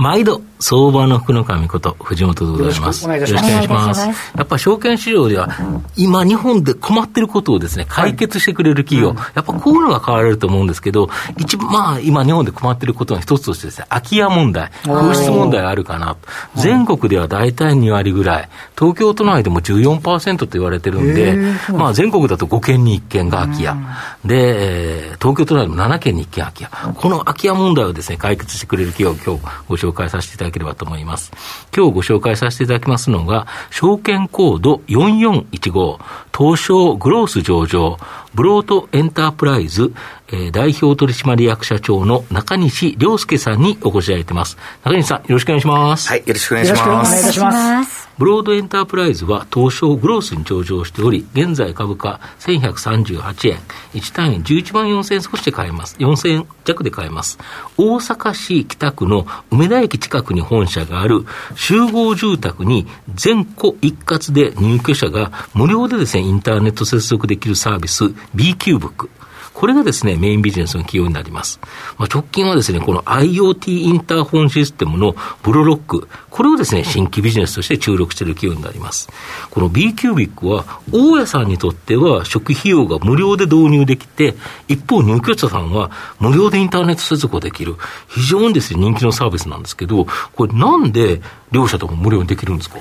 毎度、相場の福の神こと、藤本でございます。よろしくお願いします。やっぱ証券市場では、今、日本で困ってることをですね、解決してくれる企業、やっぱこういうのが変われると思うんですけど、一番、まあ、今、日本で困ってることの一つとしてですね、空き家問題、空室問題があるかな。全国では大体2割ぐらい、東京都内でも14%と言われてるんで、まあ、全国だと5件に1件が空き家。で、東京都内でも7件に1件空き家。この空き家問題をですね、解決してくれる企業を今日ご紹介紹介させていただければと思います。今日ご紹介させていただきますのが、証券コード4415、東証グロース上場、ブロートエンタープライズ、えー、代表取締役社長の中西良介さんにお越しいただいてます。中西さん、よろしくお願いします。はい、よろしくお願いします。よろしくお願いします。ブロードエンタープライズは東証グロースに上場しており、現在株価1138円、1単位11万4000円少しで買えます。4000円弱で買えます。大阪市北区の梅田駅近くに本社がある集合住宅に全戸一括で入居者が無料でですね、インターネット接続できるサービス B キューブック。これがですね、メインビジネスの企業になります。まあ、直近はですね、この IoT インターホンシステムのブロロック、これをですね、新規ビジネスとして注力している企業になります。この B キュービックは、大家さんにとっては初期費用が無料で導入できて、一方入居者さんは無料でインターネット接続ができる、非常にですね、人気のサービスなんですけど、これなんで両者とも無料にできるんですか？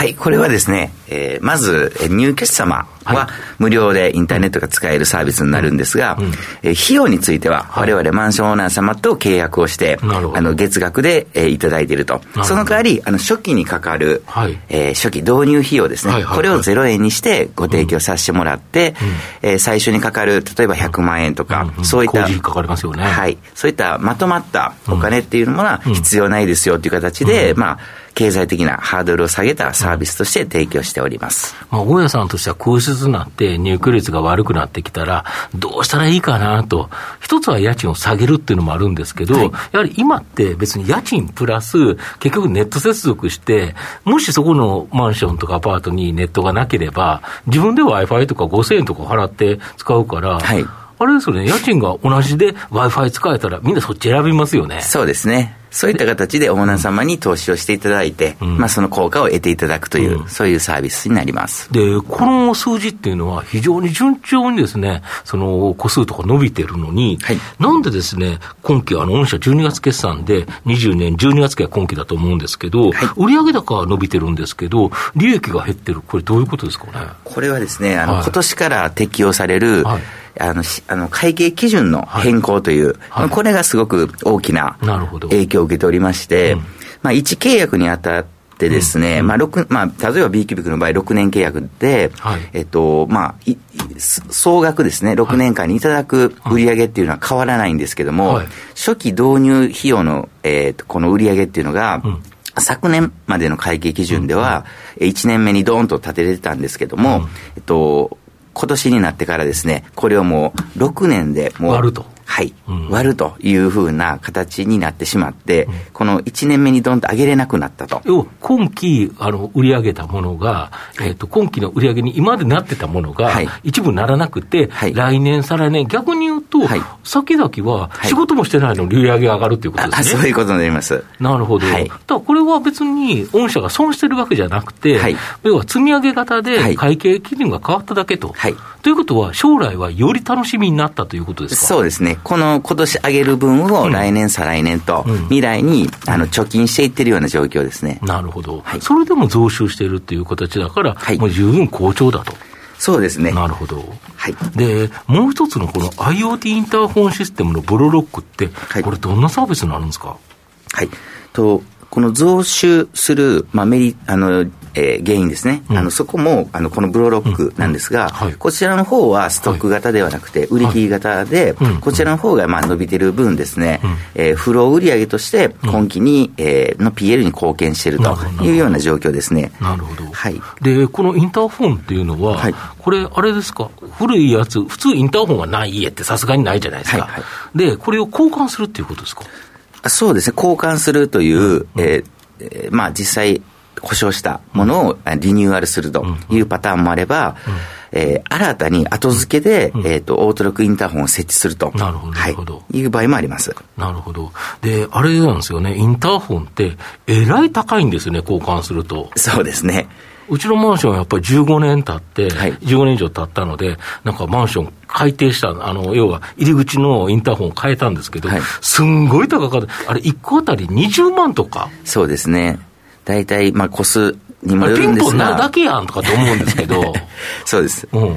はい、これはですね、えー、まず、入居者様は無料でインターネットが使えるサービスになるんですが、うん、えー、費用については、我々マンションオーナー様と契約をして、あの月額で、えー、いただいていると。その代わり、あの初期にかかる、はい、えー、初期導入費用ですね、はいはいはい、これを0円にしてご提供させてもらって、うん、えー、最初にかかる、例えば100万円とか、うん、そういった、かかりますよね。はい。そういったまとまったお金っていうものは必要ないですよという形で、まあ、経済的なハードルを下げたサービスとして提供しております。まあ、大家さんとしては空室になって入居率が悪くなってきたら、どうしたらいいかなと。一つは家賃を下げるっていうのもあるんですけど、はい、やはり今って別に家賃プラス、結局ネット接続して、もしそこのマンションとかアパートにネットがなければ、自分で Wi-Fi とか5000円とか払って使うから、はいあれですよね、家賃が同じで Wi-Fi 使えたら、みんなそっち選びますよね。そうですね。そういった形でオーナー様に投資をしていただいて、うん、まあその効果を得ていただくという、うん、そういうサービスになります。で、この数字っていうのは非常に順調にですね、その個数とか伸びてるのに、はい、なんでですね、今期あの、御社12月決算で20年12月期は今期だと思うんですけど、はい、売上高は伸びてるんですけど、利益が減ってる、これどういうことですかね？これはですね、あの、はい、今年から適用される、はいあのあの会計基準の変更という、はい。はい、これがすごく大きな影響を受けておりまして、うん、まあ、1契約にあたってですね、うん、まあ6まあ、例えば B キュービックの場合、6年契約で、はい、えっとまあ、総額ですね、6年間にいただく売上っていうのは変わらないんですけども、初期導入費用の、えー、とこの売上っていうのが、うん。昨年までの会計基準では、1年目にドーンと立てれてたんですけども、えっと、今年になってからですね、これをもう6年でもう、割ると。はい、うん、割るというふうな形になってしまって、うん、この1年目にどんと上げれなくなったと。今期あの売り上げたものが、えーと、今期の売り上げに今までなってたものが、はい、一部ならなくて、はい、来年、再来年、逆に言うと、はい、先々は仕事もしてないのに売り上げが上がるということですね。そういうことになります。なるほど。はい、だこれは別に御社が損してるわけじゃなくて、要は積み上げ型で会計基準が変わっただけと。ということは、将来はより楽しみになったということですか？そうですね。この今年上げる分を来年、再来年と、未来にあの貯金していってるような状況ですね。なるほど。はい、それでも増収しているっていう形だから、はい、もう十分好調だと。そうですね。なるほど。はい。で、もう一つのこの IoT インターホンシステムのブロロックって、はい、これどんなサービスになるんですか？はい。と、この増収する、まあ、メリ、あの、えー、原因ですね、うん、あのそこもあのこのブローロックなんですが、うん。はい、こちらの方はストック型ではなくて、売り切り型で、はい、こちらの方がまあ伸びてる分ですね、うん、えー、フロー売上として今期に、えー、の PL に貢献しているというような状況ですね。なるほど。はい。で、このインターフォンっていうのは、はい、これ、あれですか、古いやつ、普通インターフォンがない家ってさすがにないじゃないですか。はいはい、で、これを交換するっていうことですか？そうですね、交換するという、うん、えー、まあ実際、故障したものをリニューアルするというパターンもあれば、うんえー、新たに後付けで、うん、えっ、ー、と、オートロックインターホンを設置すると。なるほど、なるほど。はい、いう場合もあります。なるほど。で、あれなんですよね、インターホンって、えらい高いんですよね、交換すると。そうですね。うちのマンションはやっぱり15年経って、はい、15年以上経ったので、なんかマンション改定した、あの、要は入り口のインターホンを変えたんですけど、はい、すんごい高かった。あれ、1個あたり20万とか？そうですね。大体、まあ、個数にもよるんですが。ピンポンなるだけやんとかって思うんですけど。そうです。うん。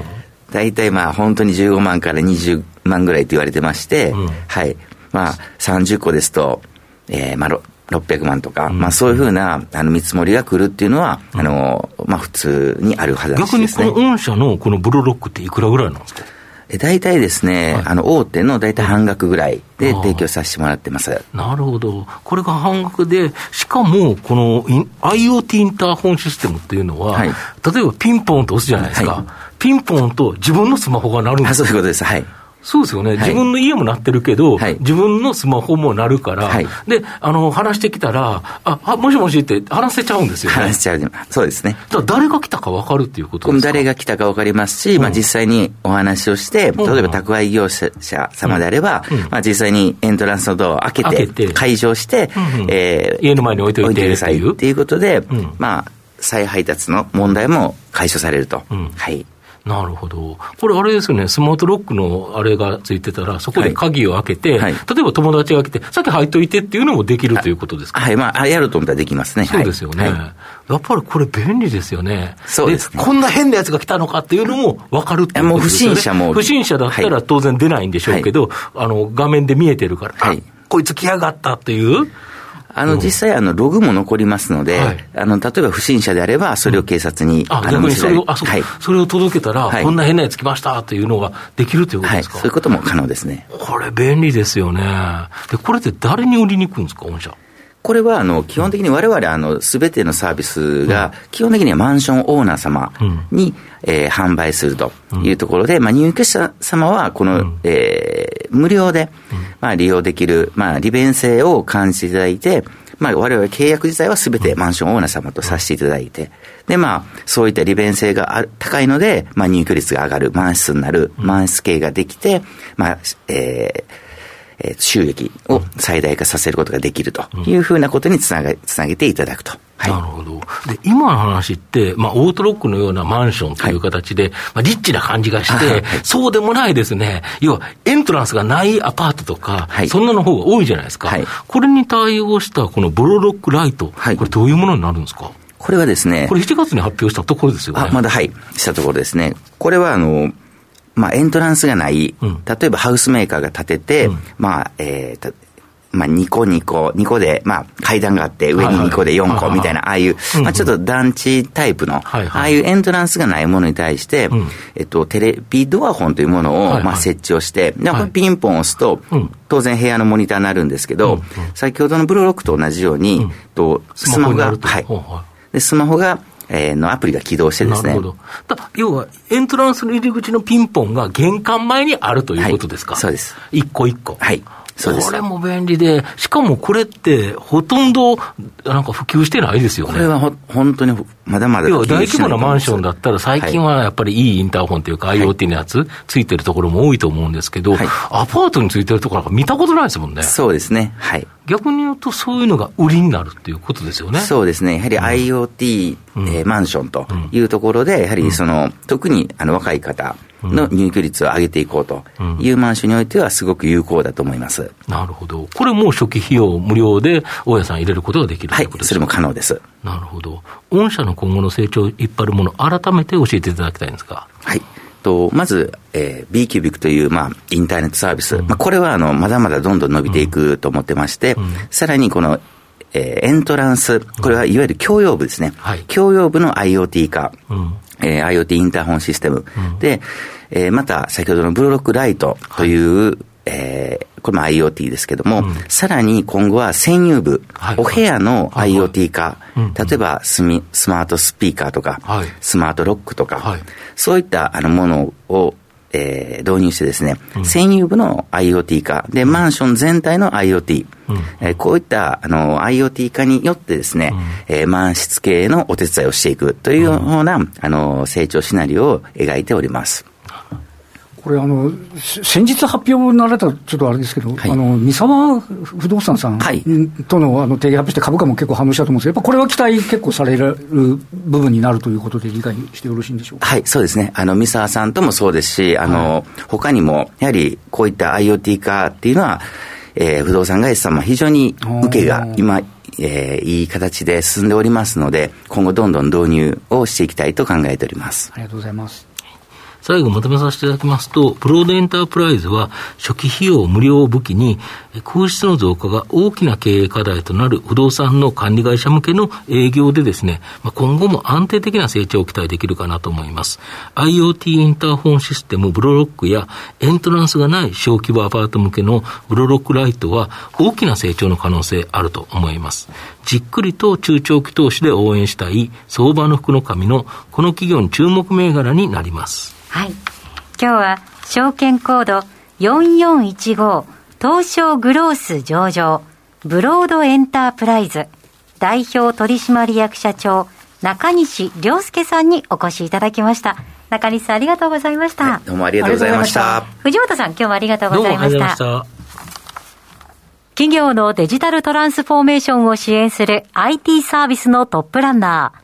大体まあ本当に15万から20万ぐらいと言われてまして、うん、はい。まあ30個ですと、えー、まあ600万とか、うん、まあそういうふうなあの見積もりが来るっていうのは、うん、あの、まあ普通にあるはずです、ね、逆にこの御社のこのブロロックっていくらぐらいなんですか？大体ですね、はい、あの大手の大体半額ぐらいで提供させてもらってます。なるほど。これが半額で、しかも、この IoT インターホンシステムっていうのは、はい、例えばピンポンと押すじゃないですか。はい、ピンポンと自分のスマホが鳴るんですそういうことです。はい。そうですよね、はい、自分の家も鳴ってるけど、はい、自分のスマホも鳴るから、はい、であの話してきたらああ、もしもしって話せちゃうんですよね。話せちゃう、そうですね。だ誰が来たか分かるっていうことですか？誰が来たか分かりますし、うん、まあ、実際にお話をして、例えば宅配業者様であれば、うん、まあ、実際にエントランスのドアを開けて、開けて。開錠して、うんうん、えー、家の前に置いておいてくださいっていうことで、まあ、再配達の問題も解消されると。はい。なるほど。これあれですよね、スマートロックのあれがついてたら、そこで鍵を開けて、はいはい、例えば友達が来て、さっき入っといてっていうのもできるということですか？はい、まあ、やると思ったらできますね。そうですよね。はい、やっぱりこれ便利ですよね。そうです、ね、こんな変なやつが来たのかっていうのも分かるっていうことですよね。もう不審者も。不審者だったら当然出ないんでしょうけど、あの、画面で見えてるから、はい、こいつ来やがったっていう。あの、実際、あの、ログも残りますので、はい、あの、例えば不審者であれば、それを警察に、あ、逆にそれを、あ、そう、はい、それを届けたら、こんな変なやつ来ましたっていうのができるということですか、そういうことも可能ですね。これ便利ですよね。で、これって誰に売りに行くんですか、御社？これはあの基本的にわれわれすべてのサービスが、基本的にはマンションオーナー様に、えー、販売するというところで、まあ、入居者様はこの、えー、無料で、まあ、利用できる、まあ、利便性を感じていただいて、まあ、我々契約自体はすべてマンションオーナー様とさせていただいて、で、まあ、そういった利便性が高いので、まあ、入居率が上がる、満室になる、満室系ができて、まあ、えー、え収益を最大化させることができるというふうなことにつなげつなげていただくと。はい、なるほど。で、今の話って、まあ、オートロックのようなマンションという形で、はい、まあ、リッチな感じがして、はい、そうでもないですね。要は、エントランスがないアパートとか、はい、そんなの方が多いじゃないですか。はい、これに対応したこのブロロックライト、はい、これどういうものになるんですか？これはですね。これ7月に発表したところですよね。あ、まだはい、したところですね。これはあの、まあ、エントランスがない、うん、例えばハウスメーカーが建てて、うん、まあ、えー、まあ、2個2個、2個で、まあ、階段があって、上に2個で4個みたいな、ああいう、まあ、ちょっと団地タイプの、ああいうエントランスがないものに対して、えっと、テレビドアホンというものを、まあ、設置をして、で、これピンポンを押すと、当然部屋のモニターになるんですけど、先ほどのブロロックと同じように、とスマホが、はい。で、スマホが、えー、のアプリが起動してですね。なるほど。要は、エントランスの入り口のピンポンが玄関前にあるということですか、はい、そうです。一個一個。はい。そうですこれも便利で、しかもこれって、ほとんどなんか普及してないですよね。これはほ本当にまだまだ要は大規模なマンションだったら、最近はやっぱりいいインターホンというか、IoT のやつ、ついてるところも多いと思うんですけど、はい、アパートについてるところなんか見たことないですもんね。そうですね。はい。逆に言うと、そういうのが売りになるっていうことですよね。そうですね。やはり IoT、うん、えー、マンションというところで、やはりその、特にあの若い方、の入居率を上げていこうというマンションにおいては、すごく有効だと思います、うん、なるほど、これも初期費用無料で、大家さん入れることができるということですか、はい、それも可能です。なるほど、御社の今後の成長を引っ張るもの、改めて教えていただきたいんですか？はい。とまず、えー、B キュービックという、まあ、インターネットサービス、うん、まあ、これはあのまだまだどんどん伸びていくと思ってまして、うん、さらにこのえー、エントランス、これはいわゆる共用部ですね。はい、共用部の IoT 化。うんえー、IoT インターホンシステム。うん、で、えー、また先ほどのブロックライトという、はい、えー、これも IoT ですけども、うん、さらに今後は専用部、はい、お部屋の IoT 化、はい例えばスミスマートスピーカーとか、はい、スマートロックとか、そういったあのものをえー、導入してですね、うん、専有部の IoT 化、で、マンション全体の IoT、うん、えー、こういったあの IoT 化によってですね、うん、えー、満室経営のお手伝いをしていくというような、あの成長シナリオを描いております。これあの、先日発表になられたちょっとあれですけど、はい、あの三沢不動産さんとのあの提言発表して、株価も結構反応したと思うんですけど、やっぱこれは期待結構される部分になるということで、理解してよろしいんでしょうか？はい、そうですね、あの三沢さんともそうですし、あの、はい、他にもやはりこういった IoT 化っていうのは、えー、不動産会社様、非常に受けが今、えー、いい形で進んでおりますので、今後どんどん導入をしていきたいと考えております。ありがとうございます。最後まとめさせていただきますと、プロードエンタープライズは初期費用無料を武器に、空室の増加が大きな経営課題となる不動産の管理会社向けの営業でですね、今後も安定的な成長を期待できるかなと思います。IoT インターホンシステムブロロックやエントランスがない小規模アパート向けのブロロックライトは大きな成長の可能性あると思います。じっくりと中長期投資で応援したい相場の福の神のこの企業に注目銘柄になります。はい。今日は証券コード4415東証グロース上場ブロードエンタープライズ代表取締役社長中西良介さんにお越しいただきました。中西さんありがとうございました。はい、どうもありがとうございました。藤本さん今日もありがとうございました。した企業のデジタルトランスフォーメーションを支援する IT サービスのトップランナー。